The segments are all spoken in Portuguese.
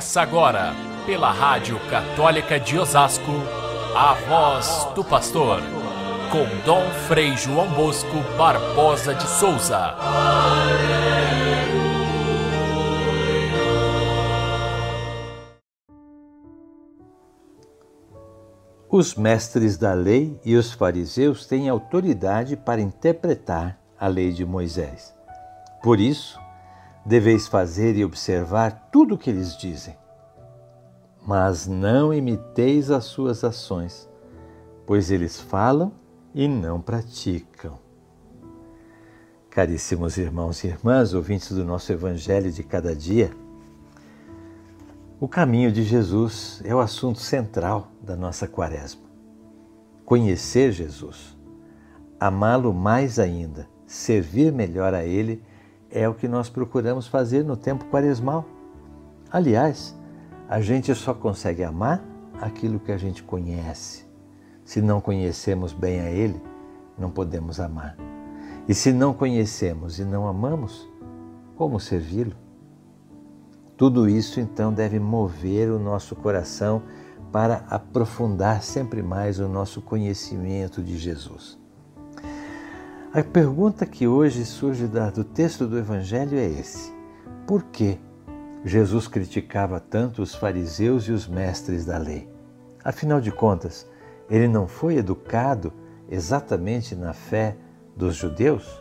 Começa agora, pela Rádio Católica de Osasco, a voz do pastor, com Dom Frei João Bosco Barbosa de Souza. Os mestres da lei e os fariseus têm autoridade para interpretar a lei de Moisés. Por isso, deveis fazer e observar tudo o que eles dizem. Mas não imiteis as suas ações, pois eles falam e não praticam. Caríssimos irmãos e irmãs, ouvintes do nosso Evangelho de cada dia, o caminho de Jesus é o assunto central da nossa quaresma. Conhecer Jesus, amá-lo mais ainda, servir melhor a Ele é o que nós procuramos fazer no tempo quaresmal. Aliás, a gente só consegue amar aquilo que a gente conhece. Se não conhecemos bem a Ele, não podemos amar. E se não conhecemos e não amamos, como servi-lo? Tudo isso então deve mover o nosso coração para aprofundar sempre mais o nosso conhecimento de Jesus. A pergunta que hoje surge do texto do Evangelho é esse: por que Jesus criticava tanto os fariseus e os mestres da lei? Afinal de contas, ele não foi educado exatamente na fé dos judeus?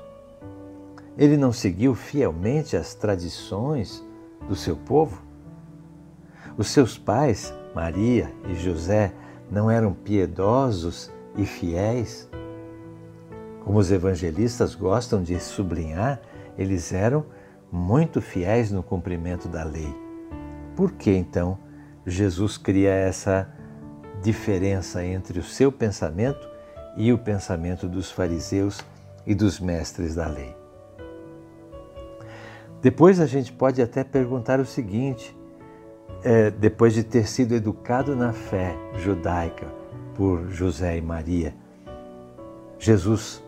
Ele não seguiu fielmente as tradições do seu povo? Os seus pais, Maria e José, não eram piedosos e fiéis? Como os evangelistas gostam de sublinhar, eles eram muito fiéis no cumprimento da lei. Por que então Jesus cria essa diferença entre o seu pensamento e o pensamento dos fariseus e dos mestres da lei? Depois a gente pode até perguntar o seguinte: é, depois de ter sido educado na fé judaica por José e Maria, Jesus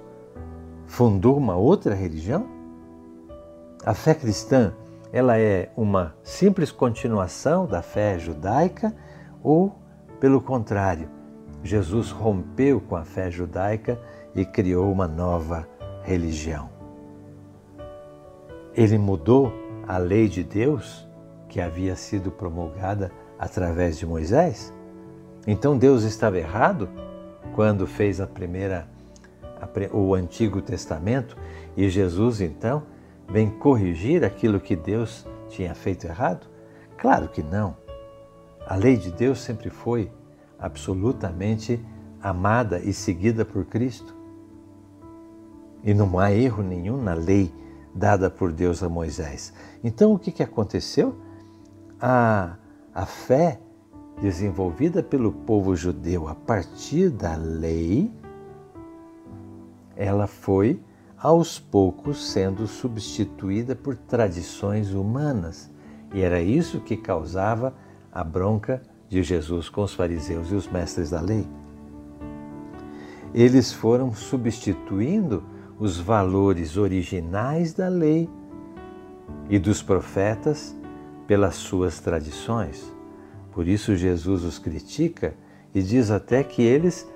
fundou uma outra religião? A fé cristã, ela é uma simples continuação da fé judaica ou, pelo contrário, Jesus rompeu com a fé judaica e criou uma nova religião? Ele mudou a lei de Deus que havia sido promulgada através de Moisés? Então Deus estava errado quando fez a primeira o Antigo Testamento e Jesus então vem corrigir aquilo que Deus tinha feito errado? Claro que não. A lei de Deus sempre foi absolutamente amada e seguida por Cristo. E não há erro nenhum na lei dada por Deus a Moisés. Então o que, que aconteceu? A, a fé desenvolvida pelo povo judeu a partir da lei ela foi aos poucos sendo substituída por tradições humanas. E era isso que causava a bronca de Jesus com os fariseus e os mestres da lei. Eles foram substituindo os valores originais da lei e dos profetas pelas suas tradições. Por isso Jesus os critica e diz até que eles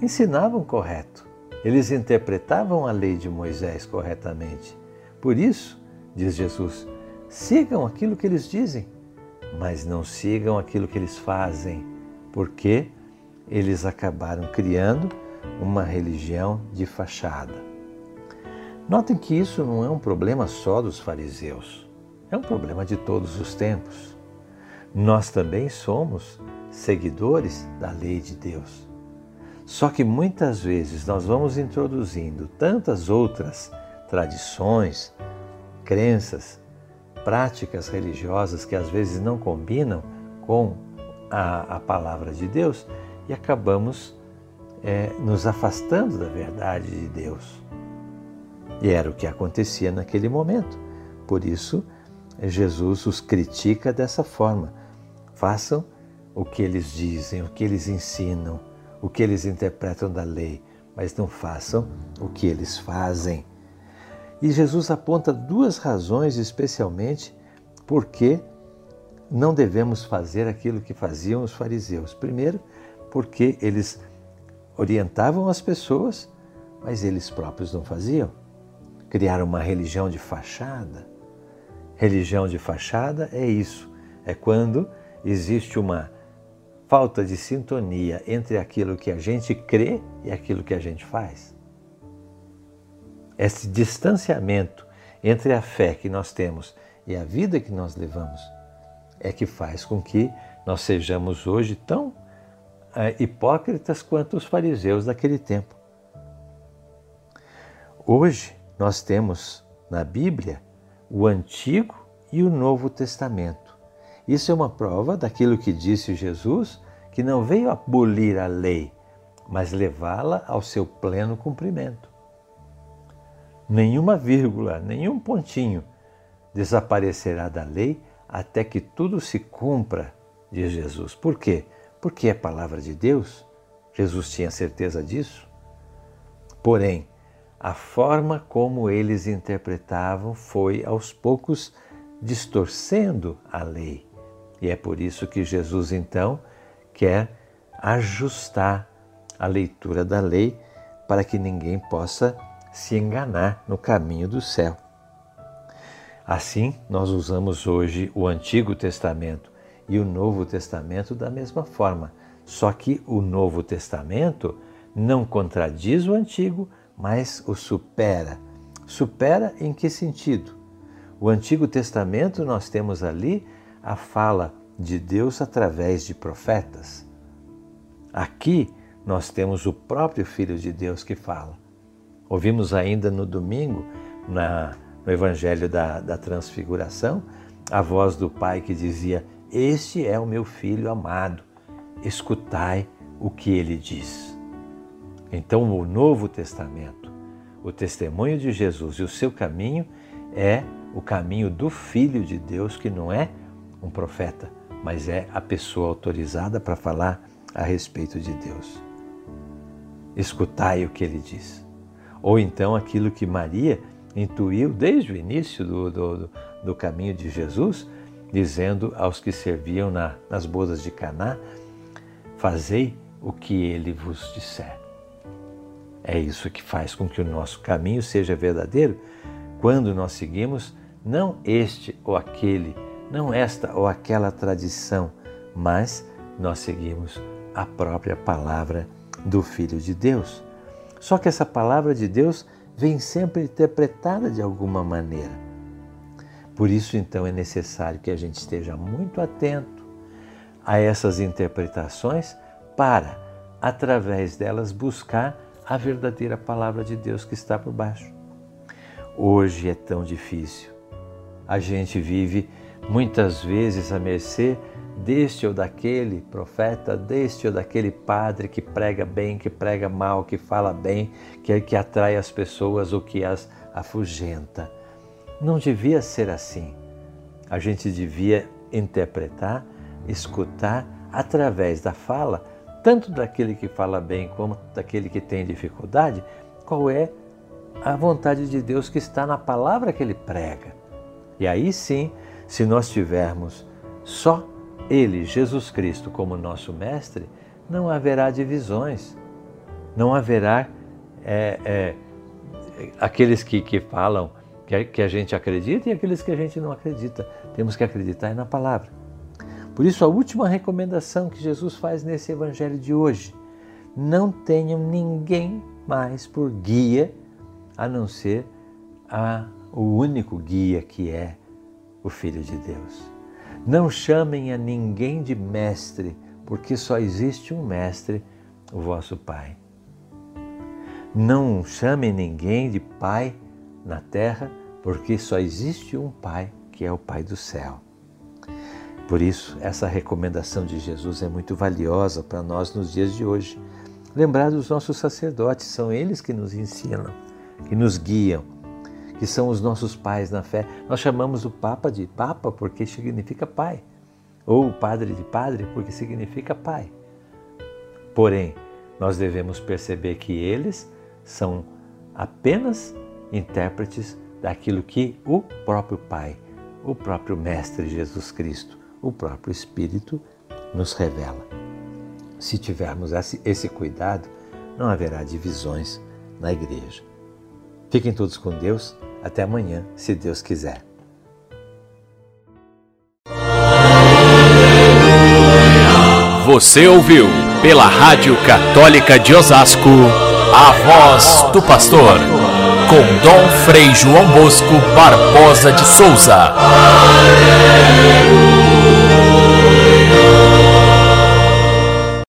ensinavam correto, eles interpretavam a lei de Moisés corretamente. Por isso, diz Jesus, sigam aquilo que eles dizem, mas não sigam aquilo que eles fazem, porque eles acabaram criando uma religião de fachada. Notem que isso não é um problema só dos fariseus, é um problema de todos os tempos. Nós também somos seguidores da lei de Deus. Só que muitas vezes nós vamos introduzindo tantas outras tradições, crenças, práticas religiosas que às vezes não combinam com a, a palavra de Deus e acabamos é, nos afastando da verdade de Deus. E era o que acontecia naquele momento. Por isso, Jesus os critica dessa forma. Façam o que eles dizem, o que eles ensinam o que eles interpretam da lei, mas não façam o que eles fazem. E Jesus aponta duas razões especialmente porque não devemos fazer aquilo que faziam os fariseus. Primeiro, porque eles orientavam as pessoas, mas eles próprios não faziam. Criaram uma religião de fachada. Religião de fachada é isso, é quando existe uma falta de sintonia entre aquilo que a gente crê e aquilo que a gente faz. Esse distanciamento entre a fé que nós temos e a vida que nós levamos é que faz com que nós sejamos hoje tão é, hipócritas quanto os fariseus daquele tempo. Hoje nós temos na Bíblia o Antigo e o Novo Testamento. Isso é uma prova daquilo que disse Jesus, que não veio abolir a lei, mas levá-la ao seu pleno cumprimento. Nenhuma vírgula, nenhum pontinho desaparecerá da lei até que tudo se cumpra, diz Jesus. Por quê? Porque é palavra de Deus. Jesus tinha certeza disso. Porém, a forma como eles interpretavam foi aos poucos distorcendo a lei. E é por isso que Jesus então quer ajustar a leitura da lei para que ninguém possa se enganar no caminho do céu. Assim, nós usamos hoje o Antigo Testamento e o Novo Testamento da mesma forma, só que o Novo Testamento não contradiz o Antigo, mas o supera. Supera em que sentido? O Antigo Testamento nós temos ali a fala de Deus através de profetas. Aqui nós temos o próprio Filho de Deus que fala. Ouvimos ainda no domingo, na no Evangelho da, da Transfiguração, a voz do Pai que dizia: Este é o meu filho amado, escutai o que ele diz. Então, o Novo Testamento, o testemunho de Jesus e o seu caminho é o caminho do Filho de Deus, que não é um profeta, mas é a pessoa autorizada para falar a respeito de Deus. Escutai o que ele diz. Ou então aquilo que Maria intuiu desde o início do, do, do caminho de Jesus, dizendo aos que serviam na, nas bodas de Caná: Fazei o que ele vos disser. É isso que faz com que o nosso caminho seja verdadeiro quando nós seguimos não este ou aquele, não esta ou aquela tradição, mas nós seguimos a própria palavra do Filho de Deus. Só que essa palavra de Deus vem sempre interpretada de alguma maneira. Por isso, então, é necessário que a gente esteja muito atento a essas interpretações para, através delas, buscar a verdadeira palavra de Deus que está por baixo. Hoje é tão difícil. A gente vive muitas vezes à mercê deste ou daquele profeta, deste ou daquele padre que prega bem, que prega mal, que fala bem, que, que atrai as pessoas ou que as afugenta. Não devia ser assim. A gente devia interpretar, escutar através da fala, tanto daquele que fala bem como daquele que tem dificuldade, qual é a vontade de Deus que está na palavra que ele prega. E aí sim, se nós tivermos só ele, Jesus Cristo, como nosso Mestre, não haverá divisões, não haverá é, é, aqueles que, que falam que, que a gente acredita e aqueles que a gente não acredita. Temos que acreditar na palavra. Por isso, a última recomendação que Jesus faz nesse evangelho de hoje: não tenham ninguém mais por guia a não ser a, o único guia que é o Filho de Deus. Não chamem a ninguém de mestre, porque só existe um mestre, o vosso Pai. Não chamem ninguém de Pai na terra, porque só existe um Pai, que é o Pai do céu. Por isso, essa recomendação de Jesus é muito valiosa para nós nos dias de hoje. Lembrar dos nossos sacerdotes, são eles que nos ensinam, que nos guiam, que são os nossos pais na fé. Nós chamamos o Papa de Papa porque significa pai, ou o Padre de Padre porque significa pai. Porém, nós devemos perceber que eles são apenas intérpretes daquilo que o próprio Pai, o próprio Mestre Jesus Cristo, o próprio Espírito nos revela. Se tivermos esse cuidado, não haverá divisões na igreja. Fiquem todos com Deus. Até amanhã, se Deus quiser. Você ouviu pela Rádio Católica de Osasco a voz do pastor com Dom Frei João Bosco Barbosa de Souza.